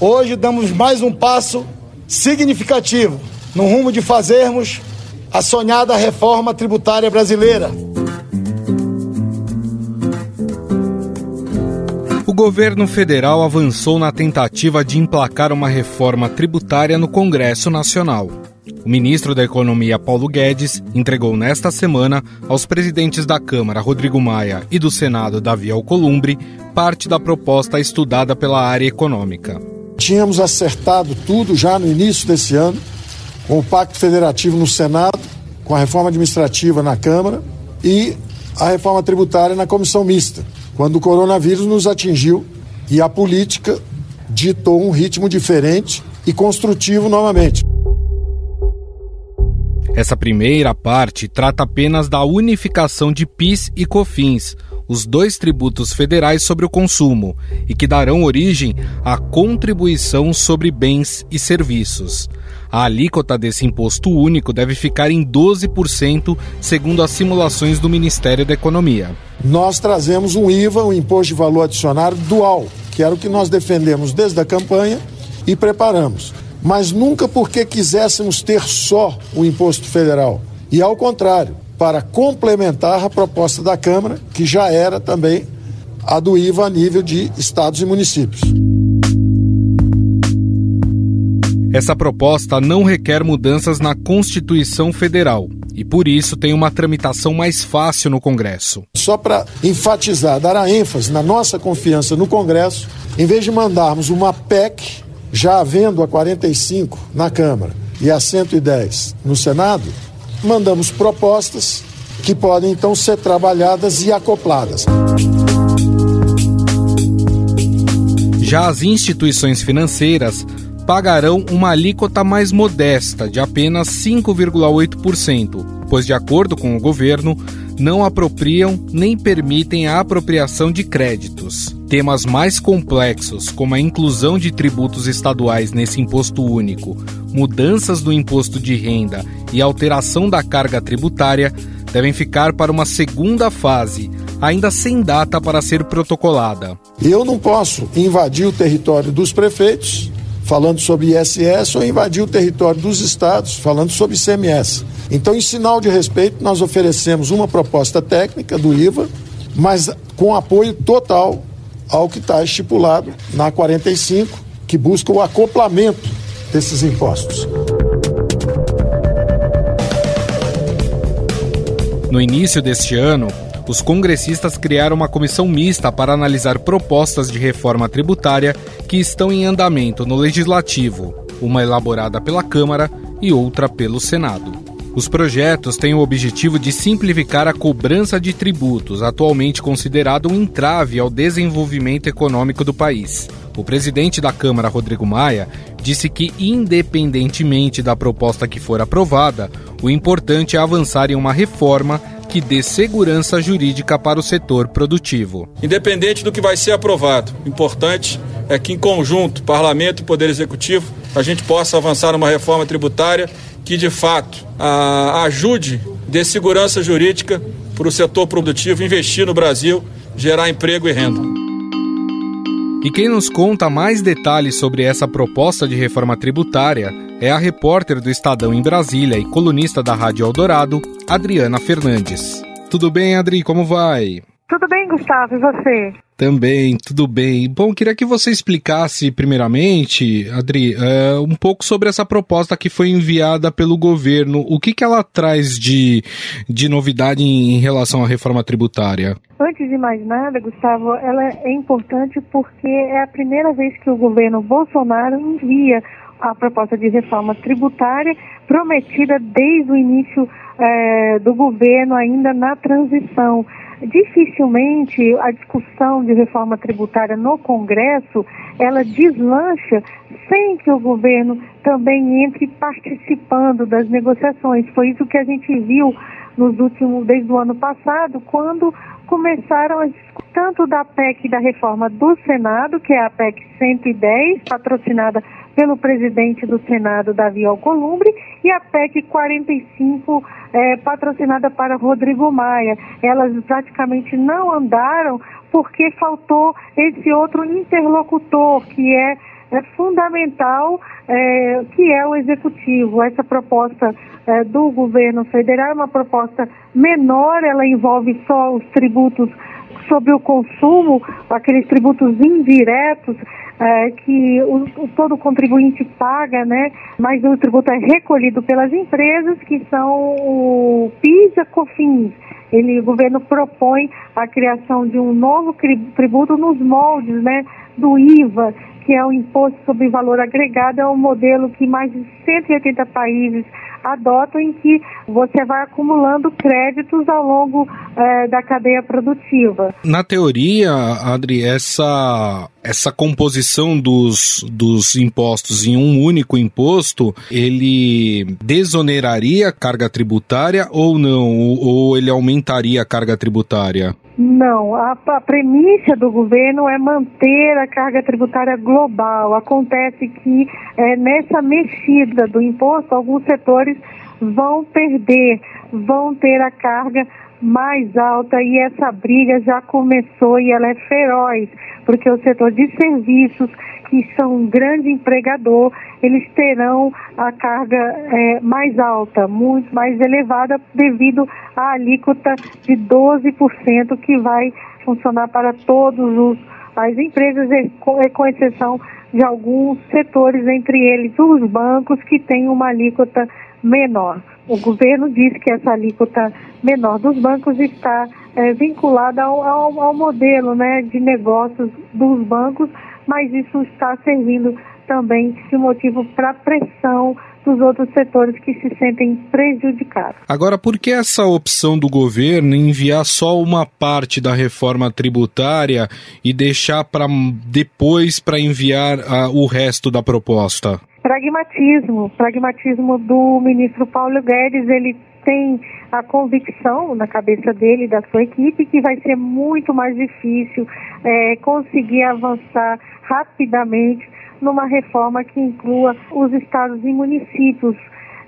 Hoje damos mais um passo significativo no rumo de fazermos a sonhada reforma tributária brasileira. O governo federal avançou na tentativa de emplacar uma reforma tributária no Congresso Nacional. O ministro da Economia, Paulo Guedes, entregou nesta semana aos presidentes da Câmara, Rodrigo Maia, e do Senado, Davi Alcolumbre, parte da proposta estudada pela área econômica. Tínhamos acertado tudo já no início desse ano, com o Pacto Federativo no Senado, com a reforma administrativa na Câmara e a reforma tributária na comissão mista quando o coronavírus nos atingiu e a política ditou um ritmo diferente e construtivo novamente. Essa primeira parte trata apenas da unificação de PIS e COFINS, os dois tributos federais sobre o consumo, e que darão origem à contribuição sobre bens e serviços. A alíquota desse imposto único deve ficar em 12%, segundo as simulações do Ministério da Economia. Nós trazemos um IVA, um imposto de valor adicionado dual, que era o que nós defendemos desde a campanha e preparamos. Mas nunca porque quiséssemos ter só o imposto federal. E ao contrário, para complementar a proposta da Câmara, que já era também a do IVA a nível de estados e municípios. Essa proposta não requer mudanças na Constituição Federal e, por isso, tem uma tramitação mais fácil no Congresso. Só para enfatizar, dar a ênfase na nossa confiança no Congresso, em vez de mandarmos uma PEC, já havendo a 45 na Câmara e a 110 no Senado, mandamos propostas que podem então ser trabalhadas e acopladas. Já as instituições financeiras pagarão uma alíquota mais modesta, de apenas 5,8%, pois, de acordo com o governo, não apropriam nem permitem a apropriação de créditos. Temas mais complexos, como a inclusão de tributos estaduais nesse imposto único, mudanças do imposto de renda e alteração da carga tributária, devem ficar para uma segunda fase, ainda sem data para ser protocolada. Eu não posso invadir o território dos prefeitos falando sobre ISS, ou invadir o território dos estados, falando sobre ICMS. Então, em sinal de respeito, nós oferecemos uma proposta técnica do IVA, mas com apoio total ao que está estipulado na 45, que busca o acoplamento desses impostos. No início deste ano, os congressistas criaram uma comissão mista para analisar propostas de reforma tributária que estão em andamento no Legislativo, uma elaborada pela Câmara e outra pelo Senado. Os projetos têm o objetivo de simplificar a cobrança de tributos, atualmente considerado um entrave ao desenvolvimento econômico do país. O presidente da Câmara, Rodrigo Maia, disse que, independentemente da proposta que for aprovada, o importante é avançar em uma reforma que dê segurança jurídica para o setor produtivo. Independente do que vai ser aprovado, importante é que, em conjunto, Parlamento e Poder Executivo, a gente possa avançar numa reforma tributária que, de fato, a, ajude, dê segurança jurídica para o setor produtivo investir no Brasil, gerar emprego e renda. E quem nos conta mais detalhes sobre essa proposta de reforma tributária é a repórter do Estadão em Brasília e colunista da Rádio Eldorado, Adriana Fernandes. Tudo bem, Adri? Como vai? Tudo bem, Gustavo, e você? Também, tudo bem. Bom, queria que você explicasse, primeiramente, Adri, uh, um pouco sobre essa proposta que foi enviada pelo governo. O que, que ela traz de, de novidade em, em relação à reforma tributária? Antes de mais nada, Gustavo, ela é importante porque é a primeira vez que o governo Bolsonaro envia a proposta de reforma tributária prometida desde o início eh, do governo, ainda na transição. Dificilmente a discussão de reforma tributária no Congresso ela deslancha sem que o governo também entre participando das negociações. Foi isso que a gente viu nos últimos, desde o ano passado, quando começaram a tanto da PEC da reforma do Senado, que é a PEC 110, patrocinada pelo presidente do Senado, Davi Alcolumbre, e a PEC 45, é, patrocinada para Rodrigo Maia. Elas praticamente não andaram porque faltou esse outro interlocutor, que é é fundamental, é, que é o executivo. Essa proposta é, do governo federal é uma proposta menor, ela envolve só os tributos sobre o consumo, aqueles tributos indiretos é, que o, o, todo contribuinte paga, né? Mas o tributo é recolhido pelas empresas, que são o PIS e COFINS. Ele, o governo propõe a criação de um novo tributo nos moldes, né? Do IVA, que é o Imposto sobre Valor Agregado, é um modelo que mais de 180 países adotam em que você vai acumulando créditos ao longo é, da cadeia produtiva. Na teoria, Adri, essa, essa composição dos, dos impostos em um único imposto, ele desoneraria a carga tributária ou não? Ou ele aumentaria a carga tributária? Não, a, a premissa do governo é manter a carga tributária global. Acontece que é, nessa mexida do imposto, alguns setores vão perder, vão ter a carga mais alta e essa briga já começou e ela é feroz, porque o setor de serviços, que são um grande empregador, eles terão a carga é, mais alta, muito mais elevada, devido à alíquota de 12% que vai funcionar para todos os as empresas, com exceção de alguns setores, entre eles os bancos, que têm uma alíquota menor. O governo diz que essa alíquota menor dos bancos está é, vinculada ao, ao, ao modelo né, de negócios dos bancos, mas isso está servindo também de motivo para pressão dos outros setores que se sentem prejudicados. Agora, por que essa opção do governo enviar só uma parte da reforma tributária e deixar para depois para enviar uh, o resto da proposta? Pragmatismo, pragmatismo do ministro Paulo Guedes, ele tem a convicção na cabeça dele e da sua equipe que vai ser muito mais difícil é, conseguir avançar rapidamente numa reforma que inclua os estados e municípios.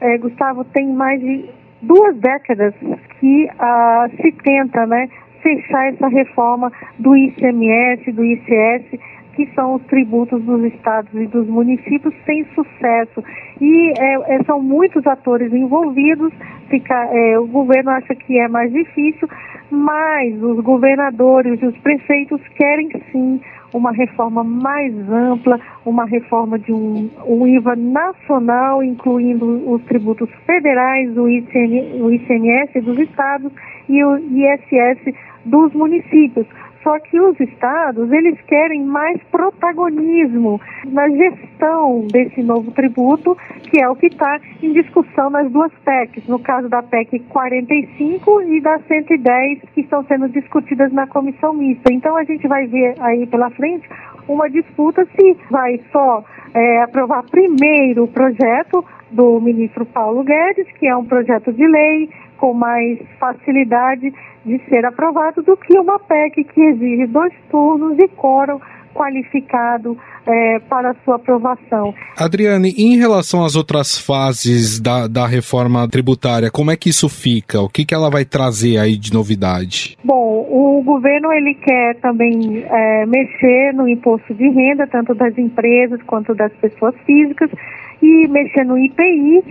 É, Gustavo, tem mais de duas décadas que ah, se tenta né, fechar essa reforma do ICMS, do ICS, que são os tributos dos estados e dos municípios sem sucesso. E é, é, são muitos atores envolvidos, fica, é, o governo acha que é mais difícil, mas os governadores e os prefeitos querem sim uma reforma mais ampla, uma reforma de um, um IVA nacional, incluindo os tributos federais, o, ICN, o ICMS dos estados e o ISS dos municípios. Só que os estados, eles querem mais protagonismo na gestão desse novo tributo, que é o que está em discussão nas duas PECs, no caso da PEC 45 e da 110, que estão sendo discutidas na comissão mista. Então a gente vai ver aí pela frente uma disputa se vai só é, aprovar primeiro o projeto do ministro Paulo Guedes, que é um projeto de lei com mais facilidade de ser aprovado do que uma PEC que exige dois turnos e quórum qualificado é, para sua aprovação. Adriane, em relação às outras fases da, da reforma tributária, como é que isso fica? O que, que ela vai trazer aí de novidade? Bom, o governo ele quer também é, mexer no imposto de renda, tanto das empresas quanto das pessoas físicas, e mexer no IPI,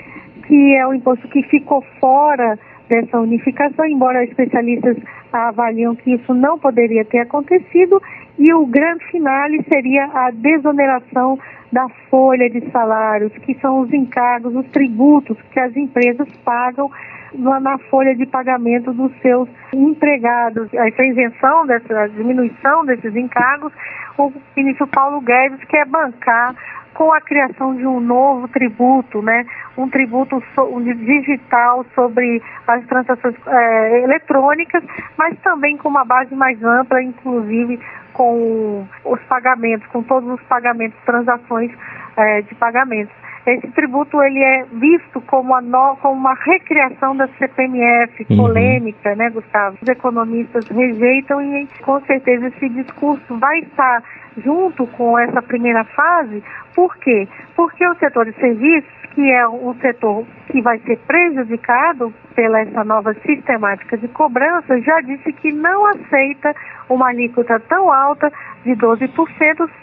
que é o imposto que ficou fora dessa unificação, embora especialistas avaliam que isso não poderia ter acontecido, e o grande finale seria a desoneração da folha de salários, que são os encargos, os tributos que as empresas pagam na folha de pagamento dos seus empregados. Essa isenção, dessa diminuição desses encargos, o ministro Paulo Guedes quer bancar com a criação de um novo tributo, né? um tributo digital sobre as transações é, eletrônicas, mas também com uma base mais ampla, inclusive com os pagamentos, com todos os pagamentos, transações é, de pagamentos. Esse tributo ele é visto como, a no, como uma recriação da CPMF, uhum. polêmica, né, Gustavo? Os economistas rejeitam e com certeza esse discurso vai estar junto com essa primeira fase. Por quê? Porque o setor de serviços, que é um setor que que vai ser prejudicado pela essa nova sistemática de cobrança, já disse que não aceita uma alíquota tão alta de 12%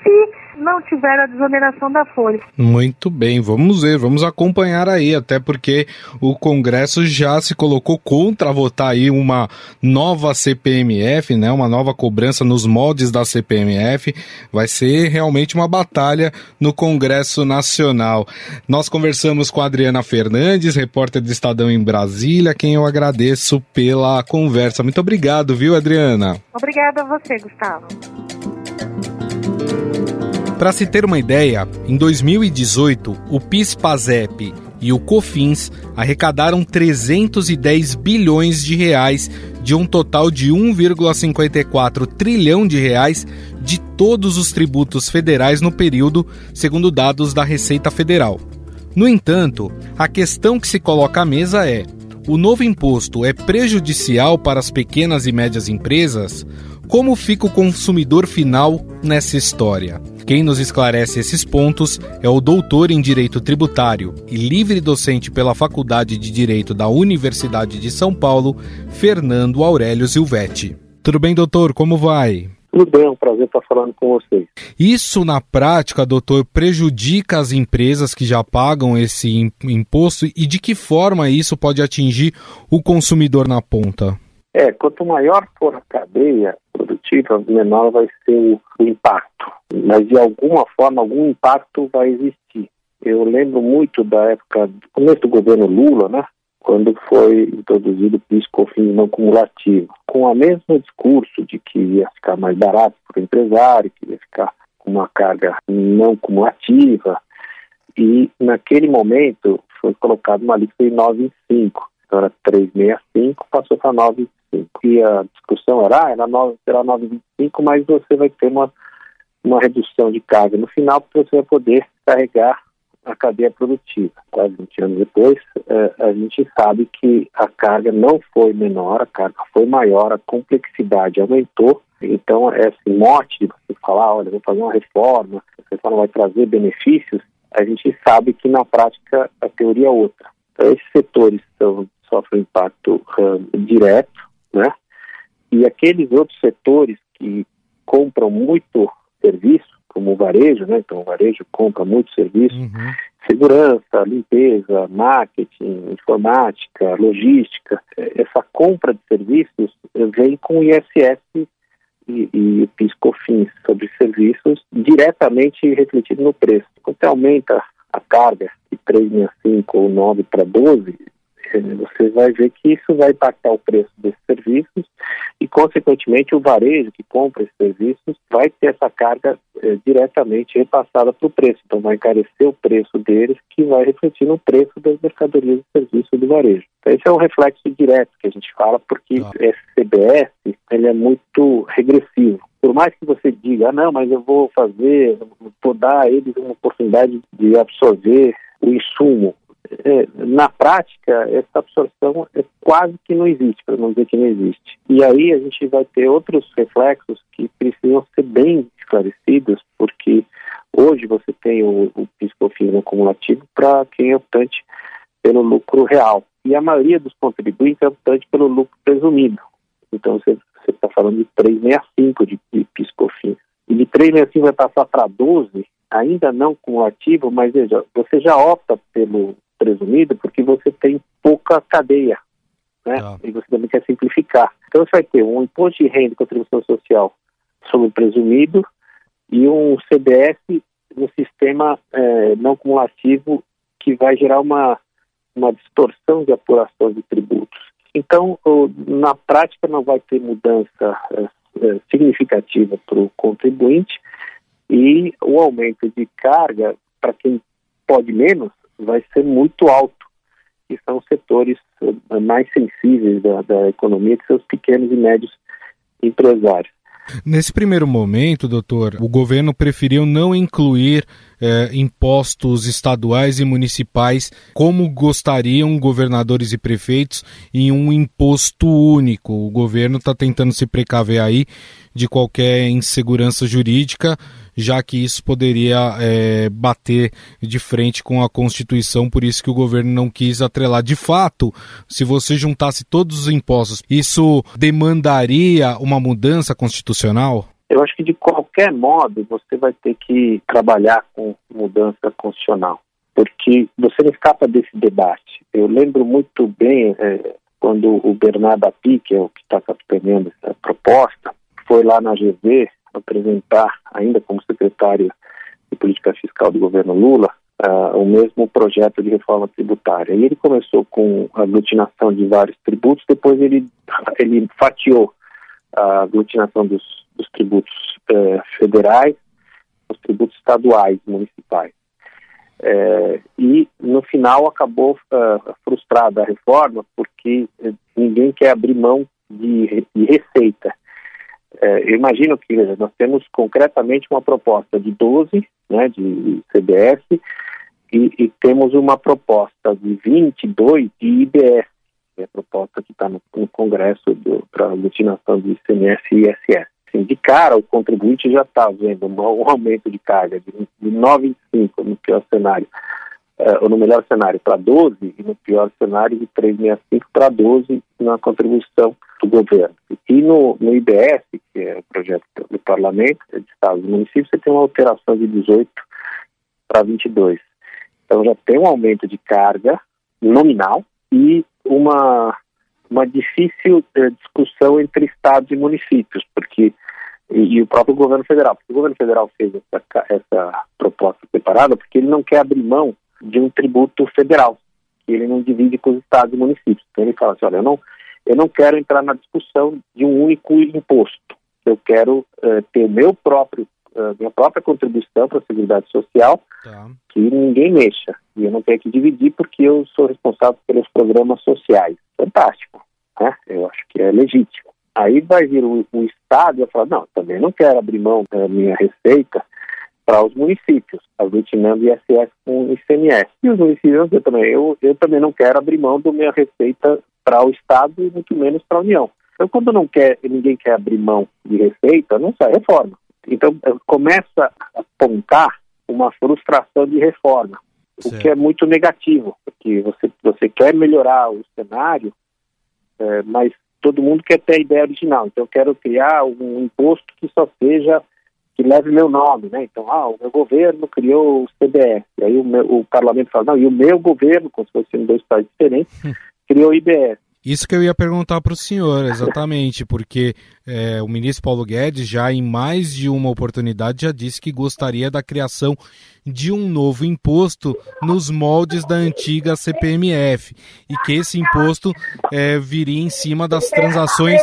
se não tiver a desoneração da folha. Muito bem, vamos ver, vamos acompanhar aí, até porque o Congresso já se colocou contra votar aí uma nova CPMF, né, uma nova cobrança nos moldes da CPMF. Vai ser realmente uma batalha no Congresso Nacional. Nós conversamos com a Adriana Fernandes, repórter do Estadão em Brasília, quem eu agradeço pela conversa. Muito obrigado, viu, Adriana? Obrigada a você, Gustavo. Para se ter uma ideia, em 2018, o PIS/PASEP e o COFINS arrecadaram 310 bilhões de reais de um total de 1,54 trilhão de reais de todos os tributos federais no período, segundo dados da Receita Federal. No entanto, a questão que se coloca à mesa é: o novo imposto é prejudicial para as pequenas e médias empresas? Como fica o consumidor final nessa história? Quem nos esclarece esses pontos é o doutor em Direito Tributário e livre docente pela Faculdade de Direito da Universidade de São Paulo, Fernando Aurélio Silvetti. Tudo bem, doutor? Como vai? Tudo bem, é um prazer estar falando com vocês. Isso, na prática, doutor, prejudica as empresas que já pagam esse imposto e de que forma isso pode atingir o consumidor na ponta? É, quanto maior for a cadeia produtiva, menor vai ser o, o impacto. Mas de alguma forma, algum impacto vai existir. Eu lembro muito da época, do começo do governo Lula, né? Quando foi introduzido o PIS/COFINS não cumulativo, com o mesmo discurso de que ia ficar mais barato para o empresário, que ia ficar com uma carga não cumulativa, e naquele momento foi colocado uma lista de 9,25, então era 365, passou para 9,25 que a discussão era, ah, era 9, será 9,25, mas você vai ter uma, uma redução de carga no final, porque você vai poder carregar a cadeia produtiva. Quase 20 anos depois, eh, a gente sabe que a carga não foi menor, a carga foi maior, a complexidade aumentou. Então, esse mote de você falar, olha, vou fazer uma reforma, você fala vai trazer benefícios, a gente sabe que na prática a teoria é outra. Então, esses setores são, sofrem impacto uh, direto né? E aqueles outros setores que compram muito serviço, como o varejo, né? Então o varejo compra muito serviço, uhum. segurança, limpeza, marketing, informática, logística. Essa compra de serviços vem com o ISS e, e o PIS/COFINS sobre serviços diretamente refletido no preço. Quando você aumenta a carga de 3,65 ou 9 para 12, você vai ver que isso vai impactar o preço desses serviços e, consequentemente, o varejo que compra esses serviços vai ter essa carga eh, diretamente repassada para o preço. Então, vai encarecer o preço deles, que vai refletir no preço das mercadorias e serviços do varejo. Então, esse é um reflexo direto que a gente fala, porque ah. esse CBS ele é muito regressivo por mais que você diga, ah, não, mas eu vou fazer, vou dar a eles uma oportunidade de absorver o insumo é, na prática, essa absorção é quase que não existe, para não dizer que não existe. E aí a gente vai ter outros reflexos que precisam ser bem esclarecidos, porque hoje você tem o, o piscofins acumulativo para quem é optante pelo lucro real. E a maioria dos contribuintes é optante pelo lucro presumido. Então você está falando de 365 de, de piscofins. E de 365 vai passar para 12, ainda não cumulativo, mas veja, você já opta pelo presumido porque você tem pouca cadeia, né? Ah. E você também quer simplificar. Então você vai ter um imposto de renda e contribuição social sobre o presumido e um CBS no sistema é, não cumulativo que vai gerar uma, uma distorção de apuração de tributos. Então, na prática, não vai ter mudança é, é, significativa para o contribuinte e o aumento de carga para quem pode menos vai ser muito alto, que são setores eh, mais sensíveis da, da economia, que são os pequenos e médios empresários. Nesse primeiro momento, doutor, o governo preferiu não incluir eh, impostos estaduais e municipais como gostariam governadores e prefeitos em um imposto único. O governo está tentando se precaver aí de qualquer insegurança jurídica já que isso poderia é, bater de frente com a Constituição, por isso que o governo não quis atrelar. De fato, se você juntasse todos os impostos, isso demandaria uma mudança constitucional? Eu acho que de qualquer modo você vai ter que trabalhar com mudança constitucional, porque você não escapa desse debate. Eu lembro muito bem é, quando o Bernardo Api, que é o que está capitaneando essa proposta, foi lá na GV apresentar, ainda como secretário de política fiscal do governo Lula, uh, o mesmo projeto de reforma tributária. E ele começou com a aglutinação de vários tributos, depois ele, ele fatiou a aglutinação dos, dos tributos uh, federais, os tributos estaduais, municipais. É, e no final acabou uh, frustrada a reforma porque ninguém quer abrir mão de, de receita. É, eu imagino que nós temos concretamente uma proposta de 12 né, de CBS e, e temos uma proposta de 22 de IBS, é a proposta que está no, no, Congresso para a aglutinação de ICMS e ISS. Assim, de cara, o contribuinte já está vendo um, um, aumento de carga de, de 9,5 no pior cenário, uh, ou no melhor cenário para 12, e no pior cenário de 3,65 para 12 na contribuição do governo. E no, no IBS, que é o projeto do parlamento, de estados e municípios, você tem uma alteração de 18 para 22. Então já tem um aumento de carga nominal e uma, uma difícil eh, discussão entre estados e municípios, porque e, e, o próprio governo federal. O governo federal fez essa, essa proposta separada porque ele não quer abrir mão de um tributo federal, que ele não divide com os estados e municípios. Então ele fala assim, olha, eu não, eu não quero entrar na discussão de um único imposto. Eu quero uh, ter o meu próprio minha própria contribuição para a Seguridade Social, tá. que ninguém mexa. E eu não tenho que dividir porque eu sou responsável pelos programas sociais. Fantástico, né? Eu acho que é legítimo. Aí vai vir o, o Estado e vai falar, não, também não quero abrir mão da minha receita para os municípios, aglutinando ISS com ICMS. E os municípios, eu também, eu, eu também não quero abrir mão da minha receita para o Estado e muito menos para a União. Então, quando não quer, ninguém quer abrir mão de receita, não sai reforma. Então, eh, começa a apontar uma frustração de reforma, certo. o que é muito negativo, porque você, você quer melhorar o cenário, é, mas todo mundo quer ter a ideia original. Então, eu quero criar um imposto que só seja, que leve meu nome, né? Então, ah, o meu governo criou o CBS, e aí o, meu, o parlamento fala, não, e o meu governo, como se fossem dois países diferentes, criou o IBS. Isso que eu ia perguntar para o senhor, exatamente, porque é, o ministro Paulo Guedes já em mais de uma oportunidade já disse que gostaria da criação de um novo imposto nos moldes da antiga CPMF e que esse imposto é, viria em cima das transações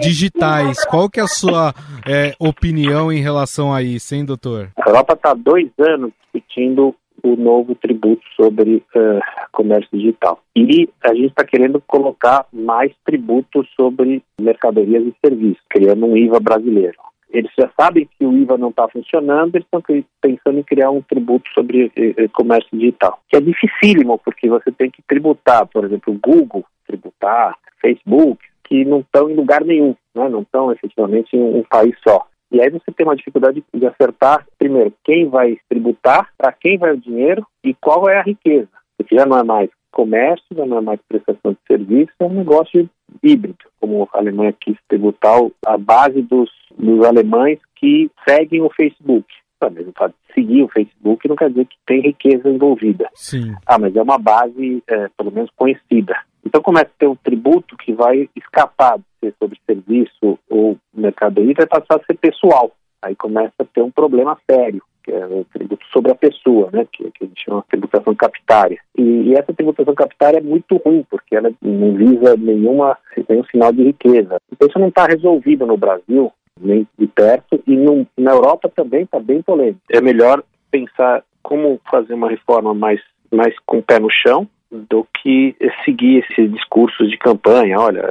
digitais. Qual que é a sua é, opinião em relação a isso, hein, doutor? A Europa está dois anos discutindo o novo tributo sobre uh, comércio digital. E a gente está querendo colocar mais tributos sobre mercadorias e serviços, criando um IVA brasileiro. Eles já sabem que o IVA não está funcionando, eles estão pensando em criar um tributo sobre eh, eh, comércio digital, que é dificílimo, porque você tem que tributar, por exemplo, o Google, tributar, Facebook, que não estão em lugar nenhum, né? não estão efetivamente em um país só. E aí você tem uma dificuldade de acertar, primeiro, quem vai tributar, para quem vai o dinheiro e qual é a riqueza. Porque já não é mais comércio, já não é mais prestação de serviço, é um negócio híbrido, como a Alemanha quis tributar a base dos, dos alemães que seguem o Facebook. Também não pode seguir o Facebook não quer dizer que tem riqueza envolvida. Sim. Ah, mas é uma base, é, pelo menos, conhecida. Então começa a ter um tributo que vai escapar de ser sobre serviço ou mercadoria e vai passar a ser pessoal. Aí começa a ter um problema sério, que é o tributo sobre a pessoa, né, que, que a gente chama de tributação capitária. E, e, essa tributação capitária é muito ruim, porque ela não visa nenhuma, nenhum sinal de riqueza. Então isso não está resolvido no Brasil, nem de perto, e no, na Europa também está bem polêmico. É melhor pensar como fazer uma reforma mais, mais com o pé no chão, do que seguir esses discursos de campanha. Olha,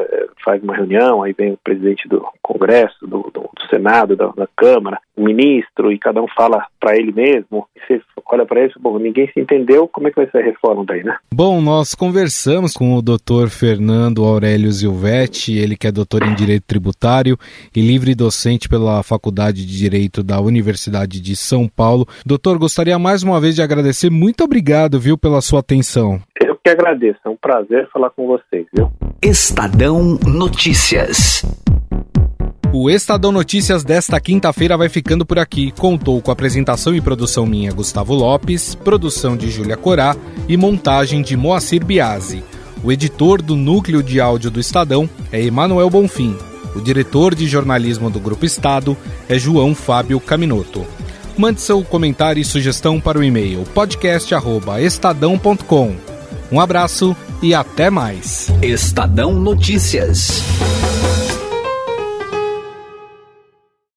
faz uma reunião, aí vem o presidente do Congresso, do, do, do Senado, da, da, Câmara, ministro e cada um fala para ele mesmo. Você olha para isso, bom, ninguém se entendeu, como é que vai ser a reforma daí, né? Bom, nós conversamos com o doutor Fernando Aurélio Zilvetti, ele que é doutor em Direito Tributário e livre docente pela Faculdade de Direito da Universidade de São Paulo. Doutor, gostaria mais uma vez de agradecer. Muito obrigado, viu, pela sua atenção. Que agradeço, é um prazer falar com vocês, viu? Estadão Notícias. O Estadão Notícias desta quinta-feira vai ficando por aqui. Contou com apresentação e produção minha, Gustavo Lopes, produção de Júlia Corá e montagem de Moacir Biasi. O editor do núcleo de áudio do Estadão é Emanuel Bonfim. O diretor de jornalismo do Grupo Estado é João Fábio Caminoto. Mande seu comentário e sugestão para o e-mail podcast@estadão.com. Um abraço e até mais. Estadão Notícias.